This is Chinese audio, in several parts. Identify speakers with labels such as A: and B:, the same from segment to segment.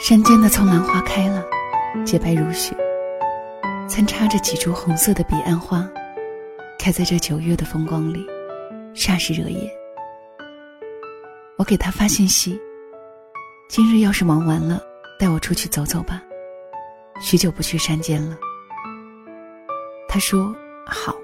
A: 山间的葱兰花开了，洁白如雪，参插着几株红色的彼岸花，开在这九月的风光里，煞是惹眼。我给他发信息：“今日要是忙完了，带我出去走走吧。许久不去山间了。”他说：“好。”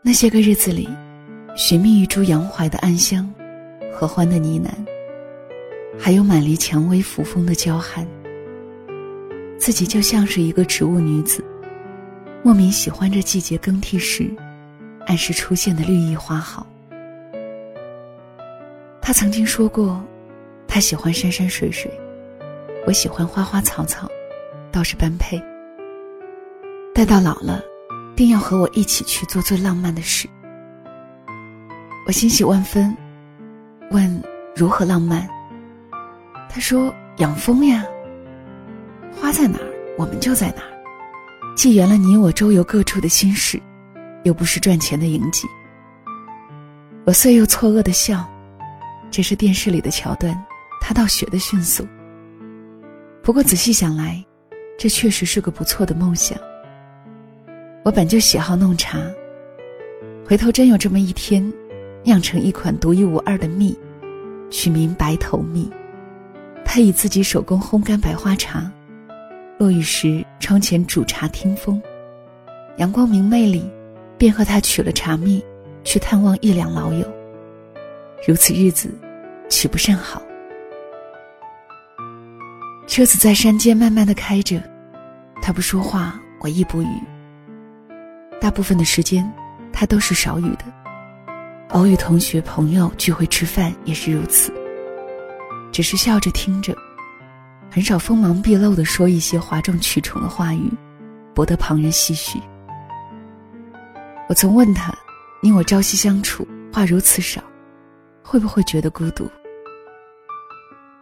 A: 那些个日子里，寻觅一株杨槐的暗香，合欢的呢喃。还有满离蔷薇扶风的娇憨，自己就像是一个植物女子，莫名喜欢着季节更替时，按时出现的绿意花好。他曾经说过，他喜欢山山水水，我喜欢花花草草，倒是般配。待到老了，定要和我一起去做最浪漫的事。我欣喜万分，问如何浪漫。他说：“养蜂呀，花在哪儿，我们就在哪儿，既圆了你我周游各处的心事，又不是赚钱的营妓。”我遂又错愕的笑，这是电视里的桥段，他倒学的迅速。不过仔细想来，这确实是个不错的梦想。我本就喜好弄茶，回头真有这么一天，酿成一款独一无二的蜜，取名白头蜜。他以自己手工烘干白花茶，落雨时窗前煮茶听风，阳光明媚里，便和他取了茶蜜，去探望一两老友。如此日子，岂不甚好？车子在山间慢慢的开着，他不说话，我亦不语。大部分的时间，他都是少语的，偶与同学朋友聚会吃饭也是如此。只是笑着听着，很少锋芒毕露的说一些哗众取宠的话语，博得旁人唏嘘。我曾问他：“你我朝夕相处，话如此少，会不会觉得孤独？”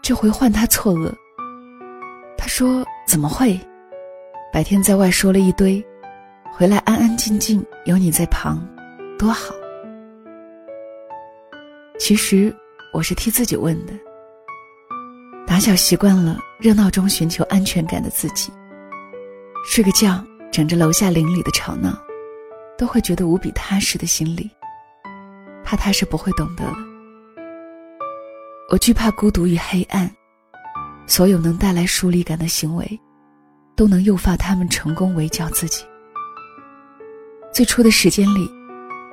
A: 这回换他错愕。他说：“怎么会？白天在外说了一堆，回来安安静静，有你在旁，多好。”其实我是替自己问的。打小习惯了热闹中寻求安全感的自己，睡个觉，整着楼下邻里的吵闹，都会觉得无比踏实的心理，怕他是不会懂得的。我惧怕孤独与黑暗，所有能带来疏离感的行为，都能诱发他们成功围剿自己。最初的时间里，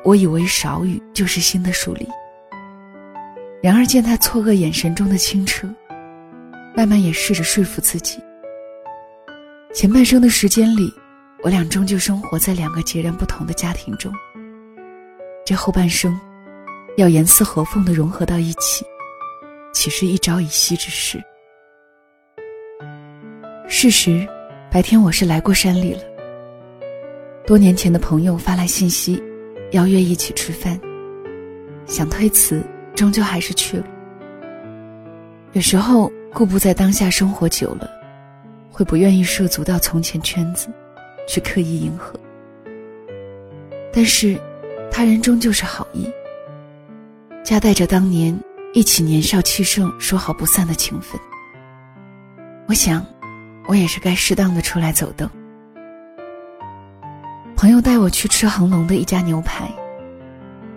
A: 我以为少语就是新的疏离，然而见他错愕眼神中的清澈。慢慢也试着说服自己。前半生的时间里，我俩终究生活在两个截然不同的家庭中。这后半生，要严丝合缝的融合到一起，岂是一朝一夕之事？事实，白天我是来过山里了。多年前的朋友发来信息，邀约一起吃饭。想推辞，终究还是去了。有时候。顾不在当下生活久了，会不愿意涉足到从前圈子，去刻意迎合。但是，他人终究是好意，夹带着当年一起年少气盛、说好不散的情分。我想，我也是该适当的出来走动。朋友带我去吃恒隆的一家牛排，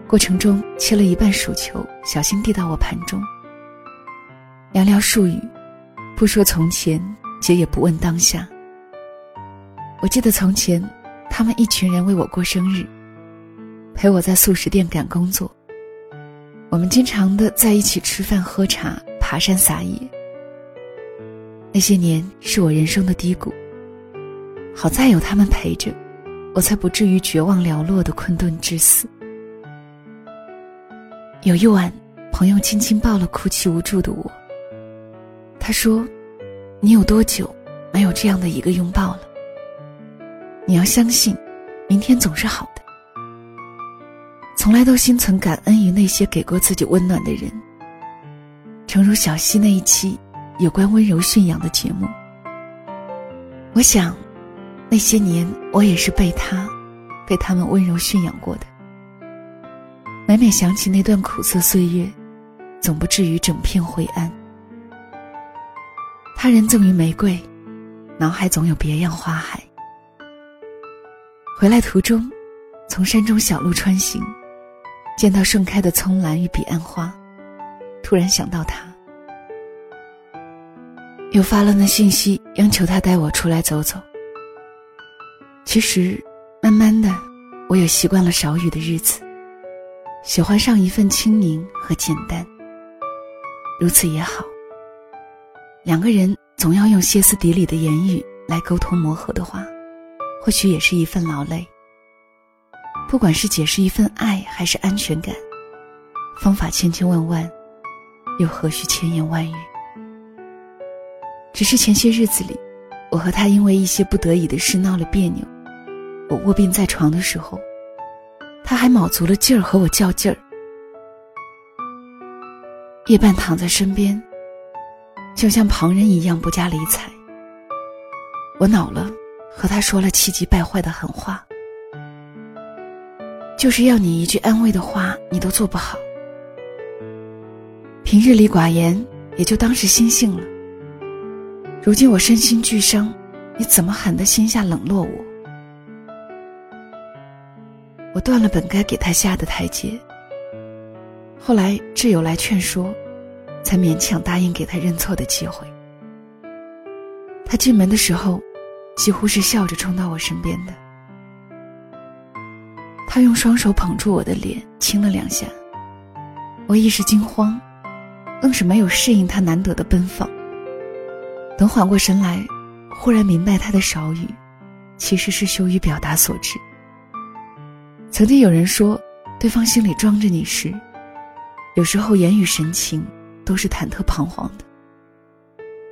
A: 过程中切了一半薯球，小心递到我盘中。寥寥数语，不说从前，姐也不问当下。我记得从前，他们一群人为我过生日，陪我在素食店赶工作。我们经常的在一起吃饭、喝茶、爬山、撒野。那些年是我人生的低谷，好在有他们陪着，我才不至于绝望寥落的困顿致死。有一晚，朋友轻轻抱了哭泣无助的我。他说：“你有多久没有这样的一个拥抱了？你要相信，明天总是好的。从来都心存感恩于那些给过自己温暖的人。诚如小溪那一期有关温柔驯养的节目，我想，那些年我也是被他，被他们温柔驯养过的。每每想起那段苦涩岁月，总不至于整片灰暗。”他人赠予玫瑰，脑海总有别样花海。回来途中，从山中小路穿行，见到盛开的葱兰与彼岸花，突然想到他，又发了那信息，央求他带我出来走走。其实，慢慢的，我也习惯了少雨的日子，喜欢上一份清明和简单。如此也好。两个人总要用歇斯底里的言语来沟通磨合的话，或许也是一份劳累。不管是解释一份爱，还是安全感，方法千千万万，又何须千言万语？只是前些日子里，我和他因为一些不得已的事闹了别扭。我卧病在床的时候，他还卯足了劲儿和我较劲儿。夜半躺在身边，就像旁人一样不加理睬。我恼了，和他说了气急败坏的狠话，就是要你一句安慰的话，你都做不好。平日里寡言，也就当是心性了。如今我身心俱伤，你怎么狠得心下冷落我？我断了本该给他下的台阶。后来挚友来劝说，才勉强答应给他认错的机会。他进门的时候，几乎是笑着冲到我身边的。他用双手捧住我的脸，亲了两下。我一时惊慌，愣是没有适应他难得的奔放。等缓过神来，忽然明白他的少语，其实是羞于表达所致。曾经有人说，对方心里装着你时。有时候言语神情都是忐忑彷徨的。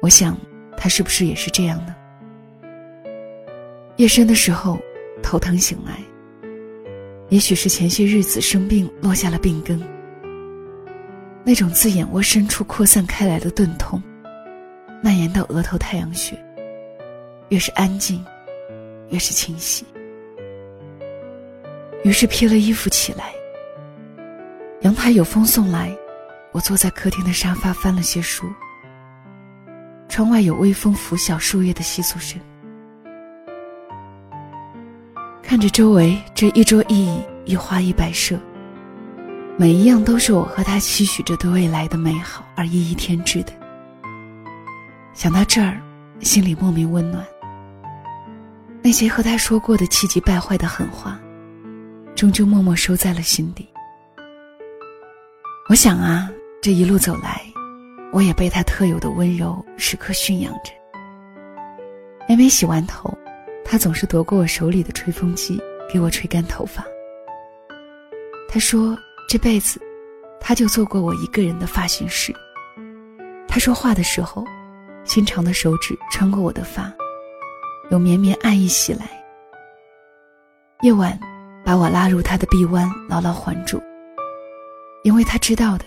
A: 我想，他是不是也是这样呢？夜深的时候，头疼醒来，也许是前些日子生病落下了病根。那种自眼窝深处扩散开来的钝痛，蔓延到额头太阳穴。越是安静，越是清晰。于是披了衣服起来。阳台有风送来，我坐在客厅的沙发翻了些书。窗外有微风拂晓树叶的窸窣声。看着周围这一桌一椅一花一摆设，每一样都是我和他期许着对未来的美好而一一添置的。想到这儿，心里莫名温暖。那些和他说过的气急败坏的狠话，终究默默收在了心底。我想啊，这一路走来，我也被他特有的温柔时刻驯养着。每每洗完头，他总是夺过我手里的吹风机，给我吹干头发。他说这辈子，他就做过我一个人的发型师。他说话的时候，纤长的手指穿过我的发，有绵绵爱意袭来。夜晚，把我拉入他的臂弯，牢牢环住。因为他知道的，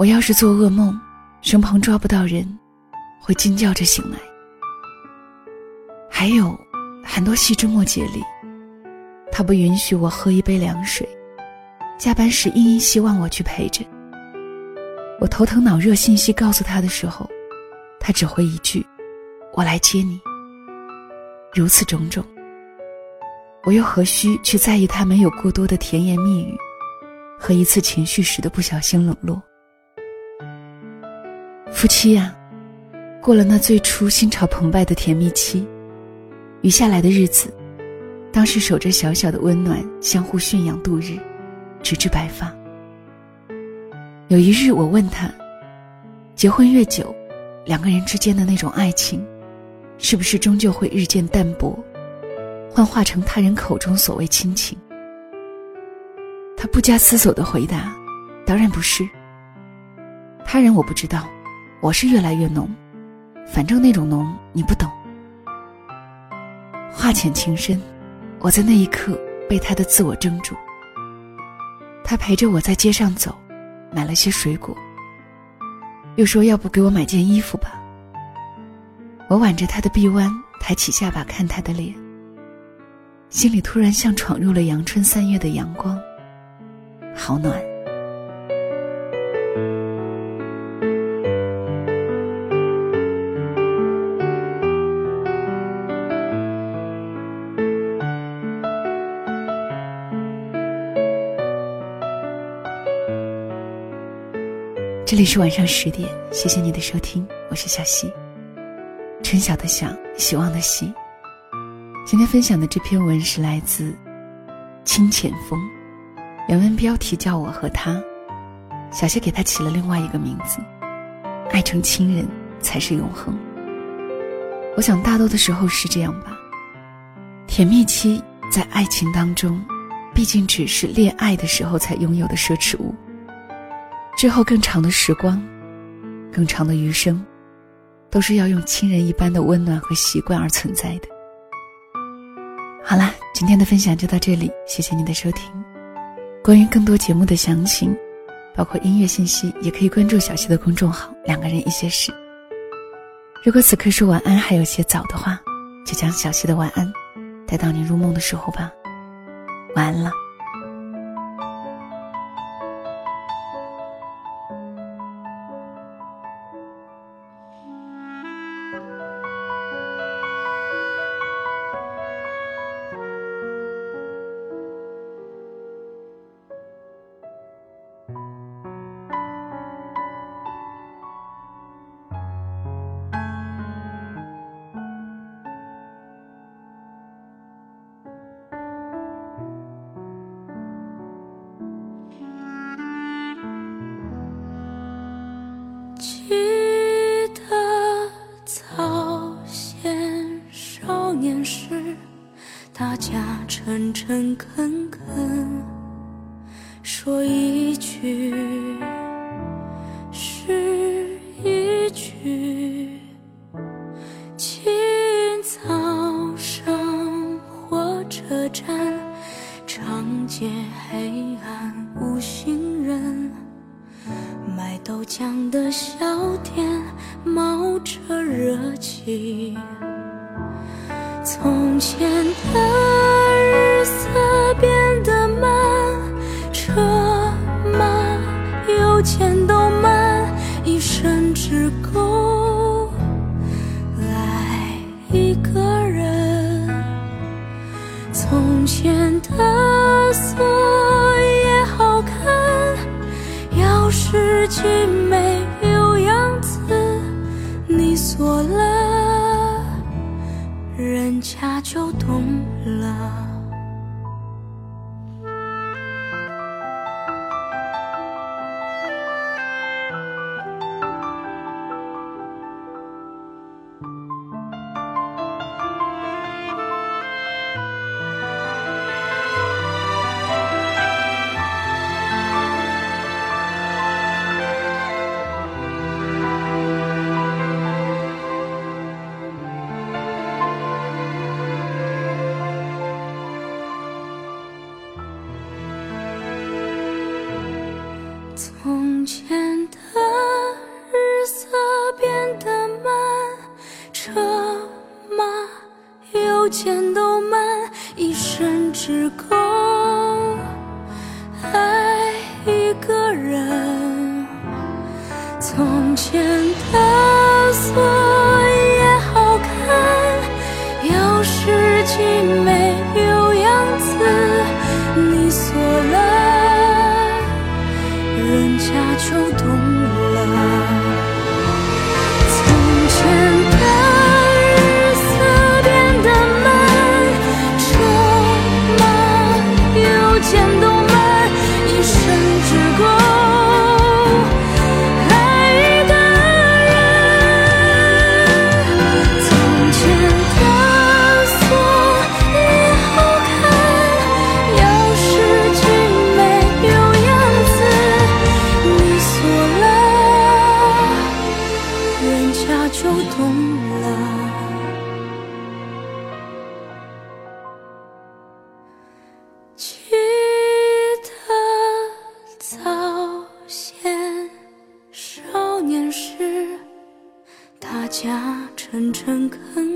A: 我要是做噩梦，身旁抓不到人，会惊叫着醒来。还有很多细枝末节里，他不允许我喝一杯凉水，加班时殷殷希望我去陪着。我头疼脑热信息告诉他的时候，他只回一句：“我来接你。”如此种种，我又何须去在意他没有过多的甜言蜜语？和一次情绪时的不小心冷落，夫妻呀，过了那最初心潮澎湃的甜蜜期，余下来的日子，当是守着小小的温暖，相互驯养度日，直至白发。有一日，我问他，结婚越久，两个人之间的那种爱情，是不是终究会日渐淡薄，幻化成他人口中所谓亲情？他不加思索的回答：“当然不是。他人我不知道，我是越来越浓，反正那种浓你不懂。”话浅情深，我在那一刻被他的自我怔住。他陪着我在街上走，买了些水果，又说要不给我买件衣服吧。我挽着他的臂弯，抬起下巴看他的脸，心里突然像闯入了阳春三月的阳光。好暖。
B: 这里是晚上十点，谢谢你的收听，我是小溪。春晓的晓，希望的希。今天分享的这篇文是来自清浅风，原文标题叫我和他，小溪给他起了另外一个名字，爱成亲人才是永恒。我想大多的时候是这样吧，甜蜜期在爱情当中，毕竟只是恋爱的时候才拥有的奢侈物。之后更长的时光，更长的余生，都是要用亲人一般的温暖和习惯而存在的。好啦，今天的分享就到这里，谢谢你的收听。关于更多节目的详情，包括音乐信息，也可以关注小溪的公众号“两个人一些事”。如果此刻说晚安还有些早的话，就将小溪的晚安带到你入梦的时候吧。晚安了。
A: 诚恳，说一句是一句。清早上火车站，长街黑暗无行人，卖豆浆的小店冒着热气。从前的懂了。大家诚诚恳。